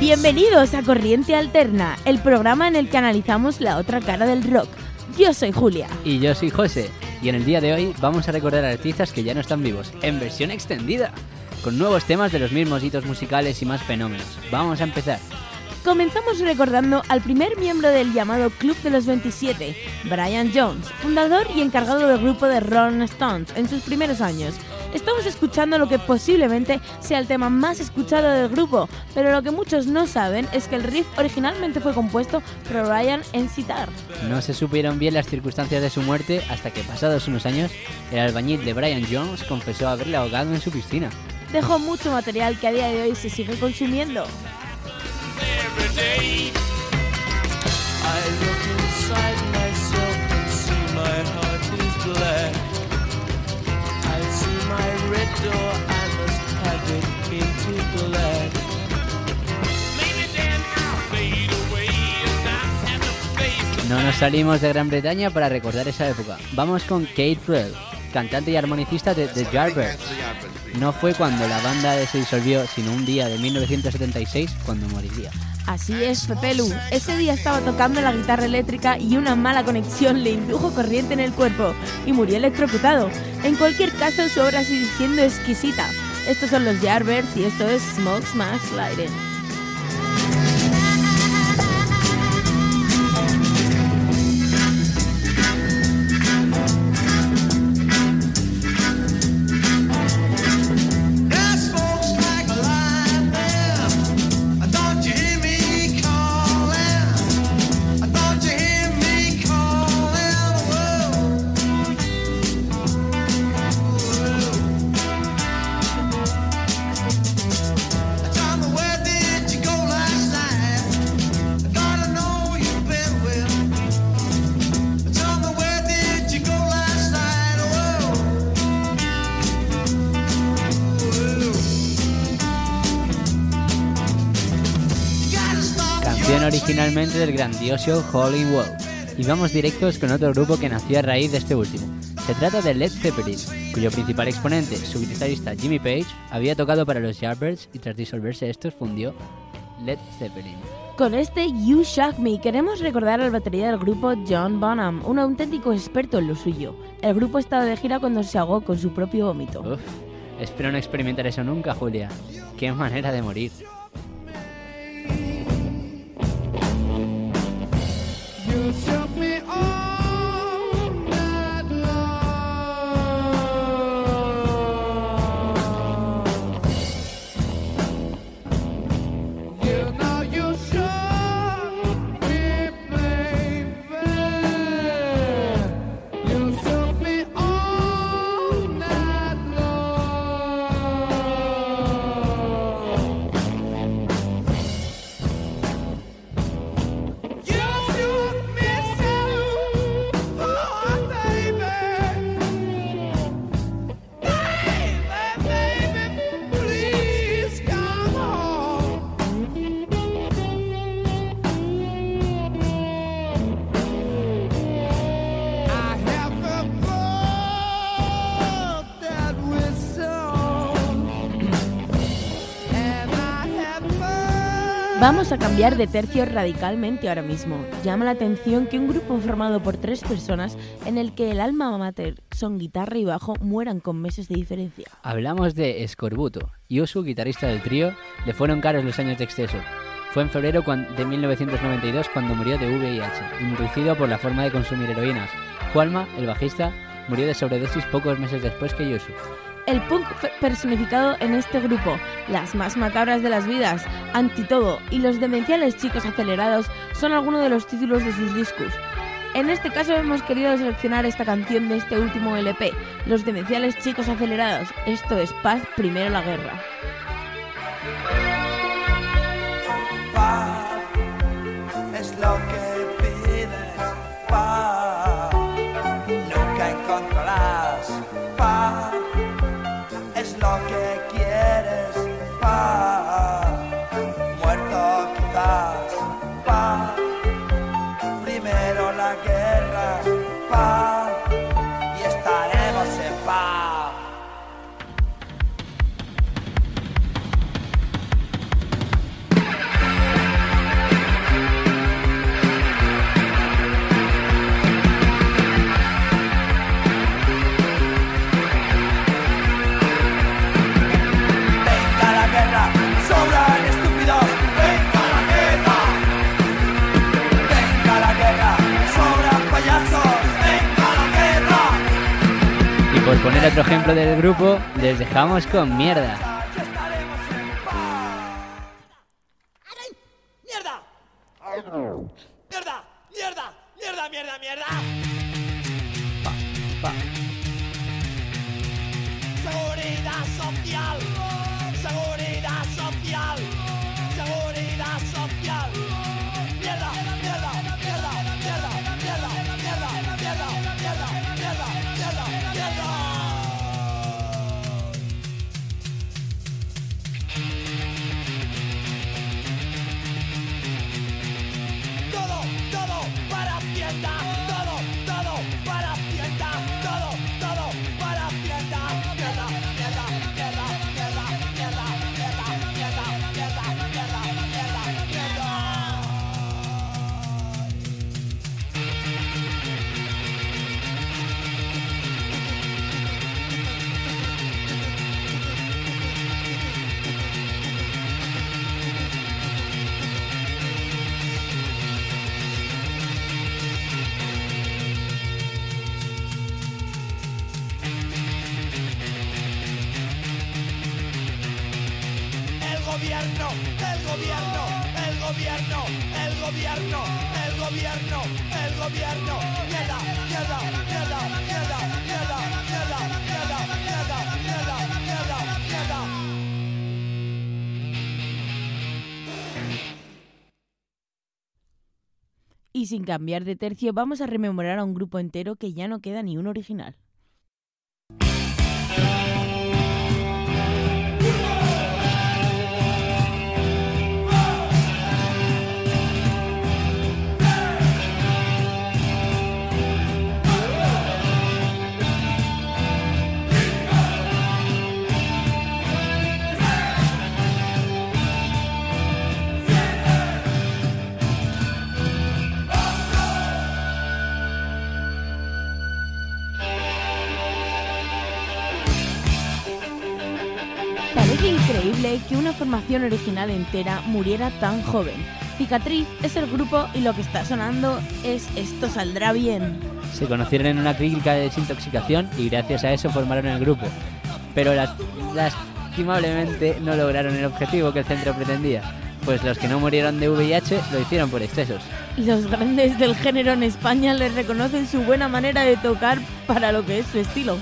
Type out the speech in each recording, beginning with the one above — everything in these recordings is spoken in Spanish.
Bienvenidos a Corriente Alterna, el programa en el que analizamos la otra cara del rock. Yo soy Julia. Y yo soy José. Y en el día de hoy vamos a recordar a artistas que ya no están vivos, en versión extendida, con nuevos temas de los mismos hitos musicales y más fenómenos. Vamos a empezar. Comenzamos recordando al primer miembro del llamado Club de los 27, Brian Jones, fundador y encargado del grupo de Rolling Stones en sus primeros años. Estamos escuchando lo que posiblemente sea el tema más escuchado del grupo, pero lo que muchos no saben es que el riff originalmente fue compuesto por Brian en sitar. No se supieron bien las circunstancias de su muerte hasta que pasados unos años, el albañil de Brian Jones confesó haberle ahogado en su piscina. Dejó mucho material que a día de hoy se sigue consumiendo. Door, I must have it black. No nos salimos de Gran Bretaña para recordar esa época. Vamos con Kate Rell, cantante y armonicista de The Yardbirds. No fue cuando la banda se disolvió, sino un día de 1976 cuando moriría. Así es, Pepelu. Ese día estaba tocando la guitarra eléctrica y una mala conexión le indujo corriente en el cuerpo y murió electrocutado. En cualquier caso, su obra sigue siendo exquisita. Estos son los Yardbirds y esto es Smoke Smash Lighting. Originalmente del grandioso Howlin' Wolf. Y vamos directos con otro grupo que nació a raíz de este último. Se trata de Led Zeppelin, cuyo principal exponente, su guitarrista Jimmy Page, había tocado para los Yardbirds y tras disolverse estos fundió Led Zeppelin. Con este You Shock Me queremos recordar al batería del grupo John Bonham, un auténtico experto en lo suyo. El grupo estaba de gira cuando se ahogó con su propio vómito. Espero no experimentar eso nunca, Julia. Qué manera de morir. You shook Vamos a cambiar de tercio radicalmente ahora mismo. Llama la atención que un grupo formado por tres personas en el que el alma mater son guitarra y bajo mueran con meses de diferencia. Hablamos de Escorbuto. y su guitarrista del trío, le fueron caros los años de exceso. Fue en febrero de 1992 cuando murió de VIH, inducido por la forma de consumir heroínas. Juanma, el bajista, murió de sobredosis pocos meses después que Yosu. El punk personificado en este grupo, las más macabras de las vidas, Anti Todo y los demenciales chicos acelerados son algunos de los títulos de sus discos. En este caso hemos querido seleccionar esta canción de este último LP, Los demenciales chicos acelerados. Esto es Paz, primero la guerra. Grupo, les dejamos con mierda. Gobierno, el gobierno, el gobierno, el gobierno, el gobierno. Mierda, mierda, mierda, mierda, mierda, mierda, mierda, mierda, mierda, mierda, mierda. Y sin cambiar de tercio, vamos a rememorar a un grupo entero que ya no queda ni un original. Que una formación original entera muriera tan joven. Cicatriz es el grupo y lo que está sonando es Esto saldrá bien. Se conocieron en una clínica de desintoxicación y gracias a eso formaron el grupo. Pero las- lastimablemente no lograron el objetivo que el centro pretendía, pues los que no murieron de VIH lo hicieron por excesos. Los grandes del género en España les reconocen su buena manera de tocar para lo que es su estilo.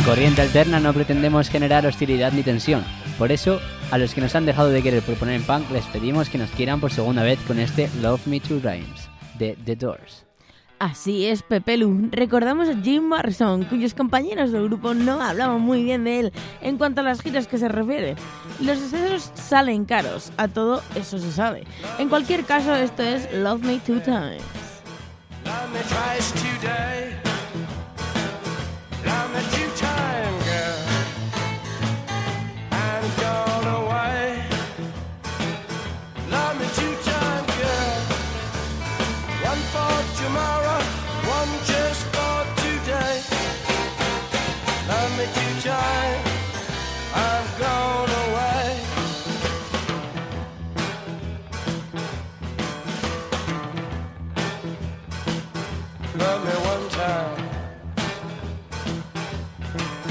En Corriente Alterna no pretendemos generar hostilidad ni tensión. Por eso, a los que nos han dejado de querer proponer en punk, les pedimos que nos quieran por segunda vez con este Love Me Two Rhymes de The Doors. Así es, Pepelu. Recordamos a Jim Morrison, cuyos compañeros del grupo no hablaban muy bien de él en cuanto a las giras que se refiere. Los excesos salen caros, a todo eso se sabe. En cualquier caso, esto es Love Me Two Times. Love me twice today. Time.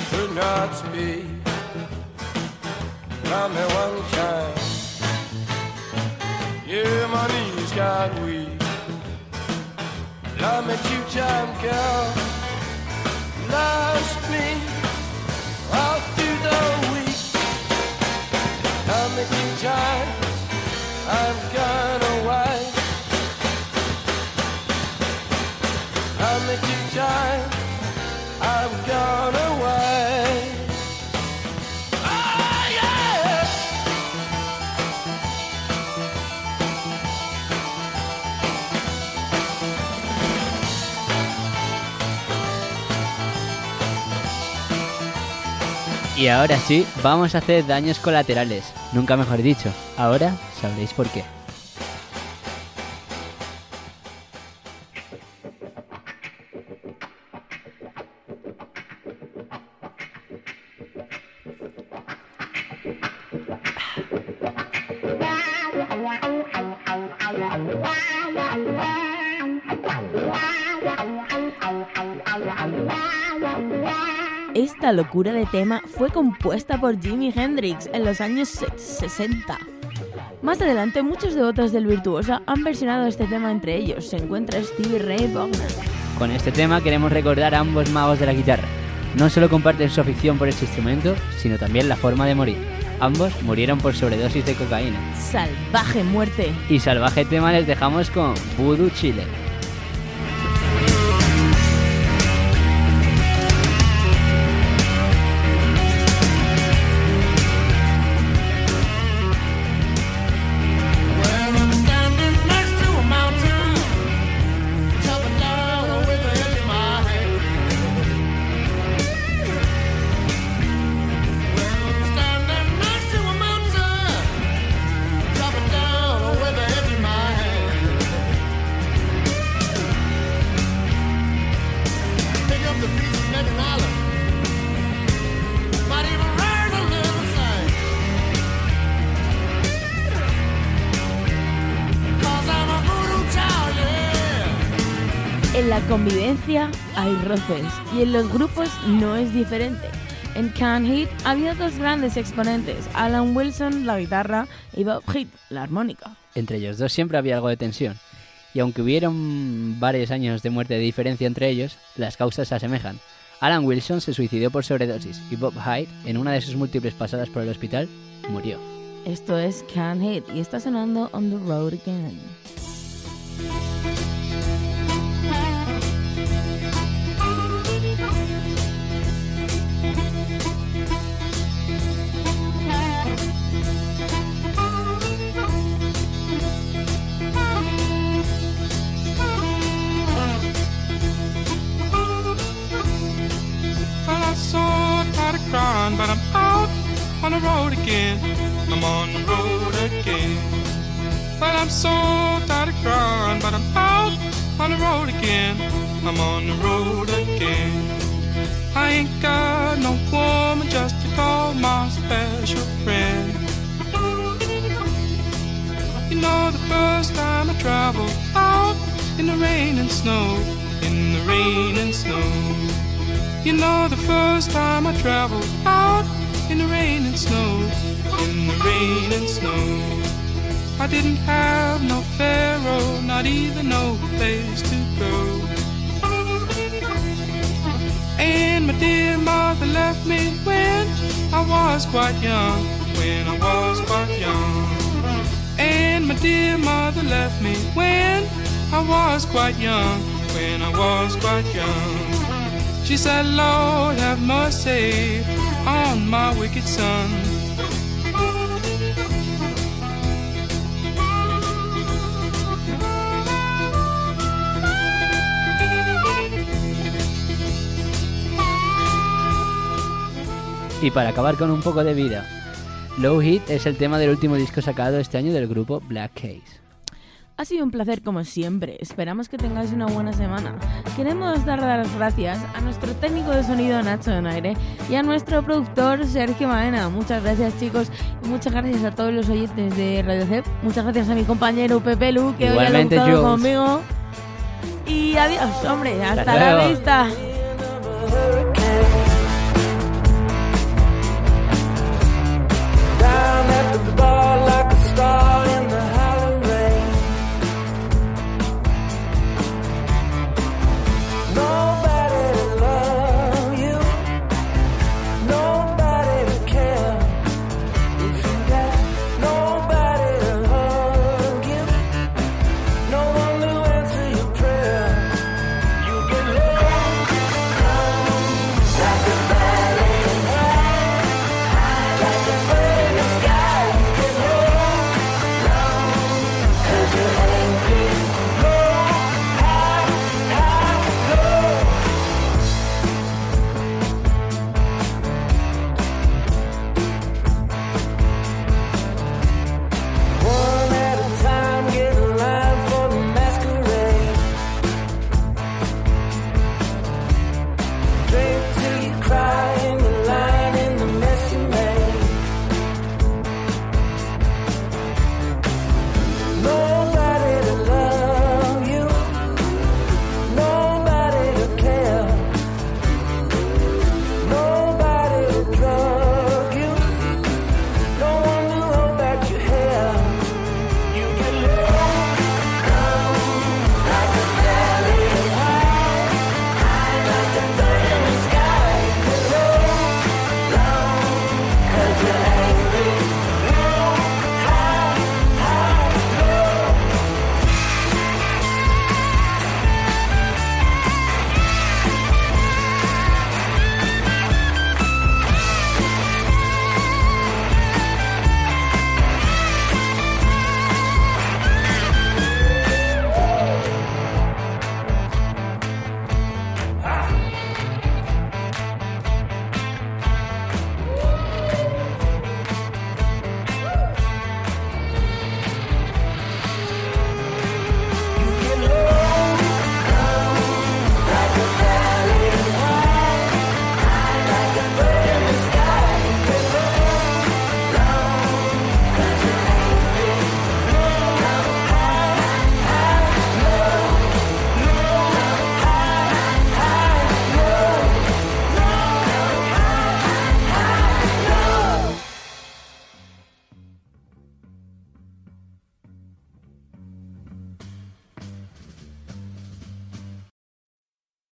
Could not speak. Love me one time. Yeah, my knees got weak. Love me two time, girl. Lost me Y ahora sí, vamos a hacer daños colaterales. Nunca mejor dicho. Ahora sabréis por qué. Esta locura de tema fue compuesta por Jimi Hendrix en los años se- 60. Más adelante, muchos devotos del virtuoso han versionado este tema entre ellos. Se encuentra Stevie Ray Vaughan. Con este tema queremos recordar a ambos magos de la guitarra. No solo comparten su afición por este instrumento, sino también la forma de morir. Ambos murieron por sobredosis de cocaína. Salvaje muerte. Y salvaje tema les dejamos con Voodoo Chile. La convivencia hay roces y en los grupos no es diferente. En Can Hit había dos grandes exponentes, Alan Wilson, la guitarra, y Bob Hit, la armónica. Entre ellos dos siempre había algo de tensión. Y aunque hubieron varios años de muerte de diferencia entre ellos, las causas se asemejan. Alan Wilson se suicidó por sobredosis y Bob Hyde, en una de sus múltiples pasadas por el hospital, murió. Esto es Can Hit y está sonando On the Road Again. I'm on the road again. I ain't got no woman just to call my special friend. You know, the first time I traveled out in the rain and snow, in the rain and snow. You know the first time I traveled out in the rain and snow, in the rain and snow. I didn't have no pharaoh, not even no place to go. And my dear mother left me when I was quite young, when I was quite young. And my dear mother left me when I was quite young, when I was quite young. She said, Lord, have mercy on my wicked son. Y para acabar con un poco de vida, Low Heat es el tema del último disco sacado este año del grupo Black Case. Ha sido un placer como siempre. Esperamos que tengáis una buena semana. Queremos dar las gracias a nuestro técnico de sonido Nacho Donaire y a nuestro productor Sergio Maena. Muchas gracias chicos y muchas gracias a todos los oyentes de Radio CEP. Muchas gracias a mi compañero Pepe Lu que Igualmente, hoy ha Jules. conmigo. Y adiós, hombre. Hasta, Hasta la vista.